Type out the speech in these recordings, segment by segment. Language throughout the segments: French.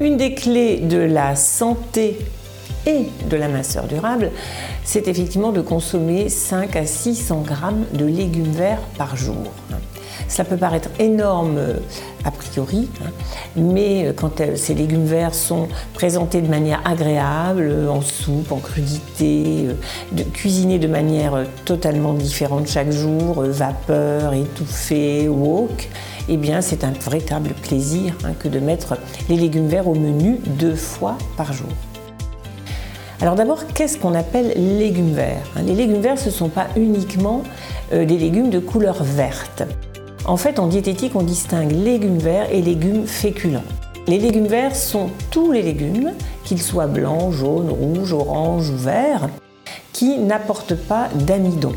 les clés de la santé et de la minceur durable, c'est effectivement de consommer 5 à 600 grammes de légumes verts par jour. Ça peut paraître énorme euh, a priori, hein, mais euh, quand euh, ces légumes verts sont présentés de manière agréable, en soupe, en crudité, cuisinés de manière totalement différente chaque jour, vapeur, étouffé, wok, eh bien c'est un véritable plaisir hein, que de mettre les légumes verts au menu deux fois par jour. Alors d'abord, qu'est-ce qu'on appelle légumes verts hein, Les légumes verts, ce ne sont pas uniquement des légumes de couleur verte. En fait, en diététique, on distingue légumes verts et légumes féculents. Les légumes verts sont tous les légumes, qu'ils soient blancs, jaunes, rouges, oranges ou verts, qui n'apportent pas d'amidon.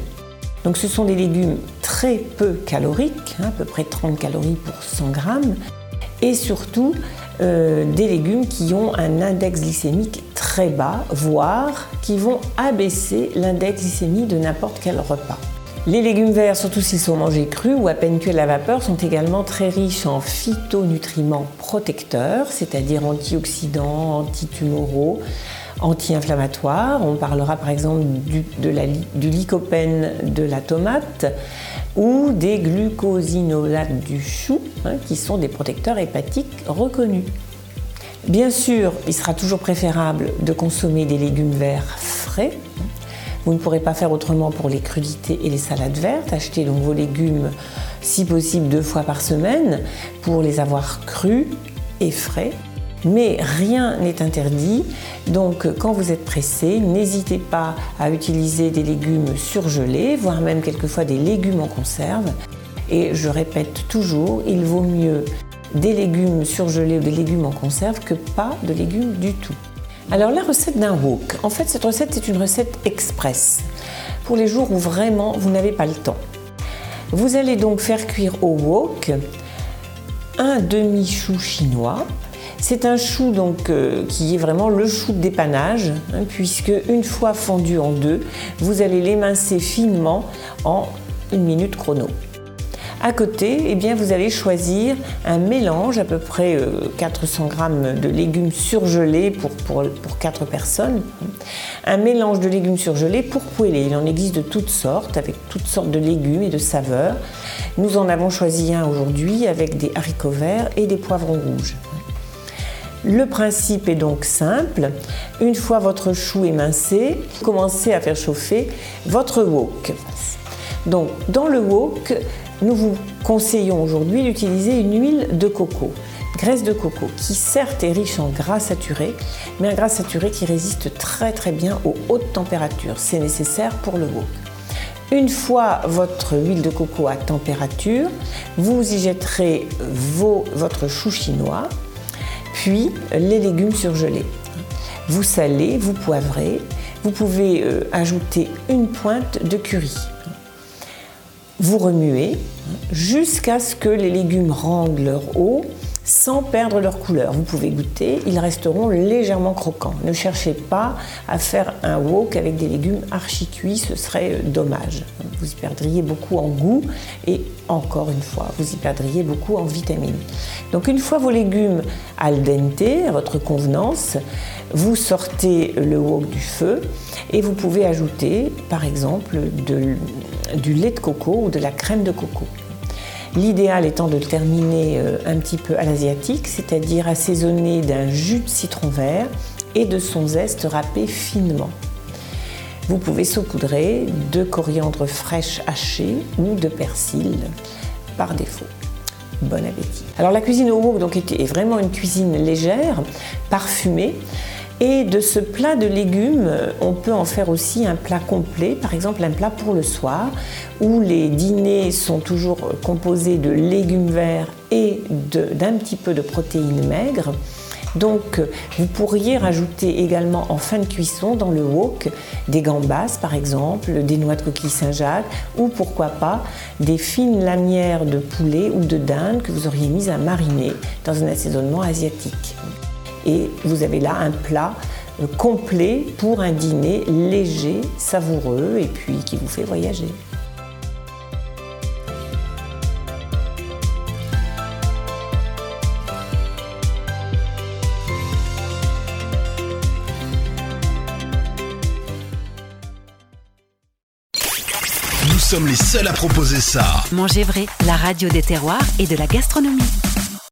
Donc ce sont des légumes très peu caloriques, hein, à peu près 30 calories pour 100 grammes, et surtout euh, des légumes qui ont un index glycémique très bas, voire qui vont abaisser l'index glycémique de n'importe quel repas. Les légumes verts, surtout s'ils sont mangés crus ou à peine cuits à la vapeur, sont également très riches en phytonutriments protecteurs, c'est-à-dire antioxydants, antitumoraux, anti-inflammatoires. On parlera par exemple du, lycopène de la tomate ou des glucosinolates du chou, hein, qui sont des protecteurs hépatiques reconnus. Bien sûr, il sera toujours préférable de consommer des légumes verts frais, vous ne pourrez pas faire autrement pour les crudités et les salades vertes. Achetez donc vos légumes, si possible, deux fois par semaine pour les avoir crus et frais. Mais rien n'est interdit, donc quand vous êtes pressé, n'hésitez pas à utiliser des légumes surgelés, voire même quelquefois des légumes en conserve. Et je répète toujours, il vaut mieux des légumes surgelés ou des légumes en conserve que pas de légumes du tout. Alors la recette d'un wok, en fait cette recette c'est une recette express pour les jours où vraiment vous n'avez pas le temps. Vous allez donc faire cuire au wok un demi-chou chinois. C'est un chou donc euh, qui est vraiment le chou de dépannage, hein, puisque une fois fendu en deux, vous allez l'émincer finement en une minute chrono. À côté, eh bien, vous allez choisir un mélange, à peu près 400 euh, g de légumes surgelés pour, pour, 4 personnes. Un mélange de légumes surgelés pour poêler. Il en existe de toutes sortes, avec toutes sortes de légumes et de saveurs. Nous en avons choisi un aujourd'hui avec des haricots verts et des poivrons rouges. Le principe est donc simple. Une fois votre chou émincé, commencez à faire chauffer votre wok. Donc, dans le wok, nous vous conseillons aujourd'hui d'utiliser une huile de coco, graisse de coco, qui certes est riche en gras saturé, mais un gras saturé qui résiste très très bien aux hautes températures. C'est nécessaire pour le wok. Une fois votre huile de coco à température, vous y jetterez votre chou chinois, puis les légumes surgelés. Vous salez, vous poivrez, vous pouvez euh, ajouter une pointe de curry. Vous remuez jusqu'à ce que les légumes rendent leur eau sans perdre leur couleur. Vous pouvez goûter, ils resteront légèrement croquants. Ne cherchez pas à faire un wok avec des légumes archi cuits, ce serait euh, dommage. Vous y perdriez beaucoup en goût et encore une fois, vous y perdriez beaucoup en vitamines. Donc une fois vos légumes al dente, à votre convenance, vous sortez le wok du feu et vous pouvez ajouter par exemple du lait de coco ou de la crème de coco. L'idéal étant de le terminer euh, un petit peu à l'asiatique, c'est-à-dire assaisonné d'un jus de citron vert et de son zeste râpé finement. Vous pouvez saupoudrer de coriandre fraîche hachée ou de persil par défaut. Bon appétit. Alors la cuisine au wok donc est vraiment une cuisine légère, parfumée et de ce plat de légumes, on peut en faire aussi un plat complet, par exemple un plat pour le soir, où les dîners sont toujours composés de légumes verts et d'un petit peu de protéines maigres. Donc vous pourriez rajouter également en fin de cuisson dans le wok des gambas par exemple, des noix de coquille Saint-Jacques ou pourquoi pas des fines lanières de poulet ou de dinde que vous auriez mises à mariner dans un assaisonnement asiatique et vous avez là un plat euh, complet pour un dîner léger, savoureux et puis qui vous fait voyager. Nous sommes les seuls à proposer ça. Manger vrai, la radio des terroirs et de la gastronomie.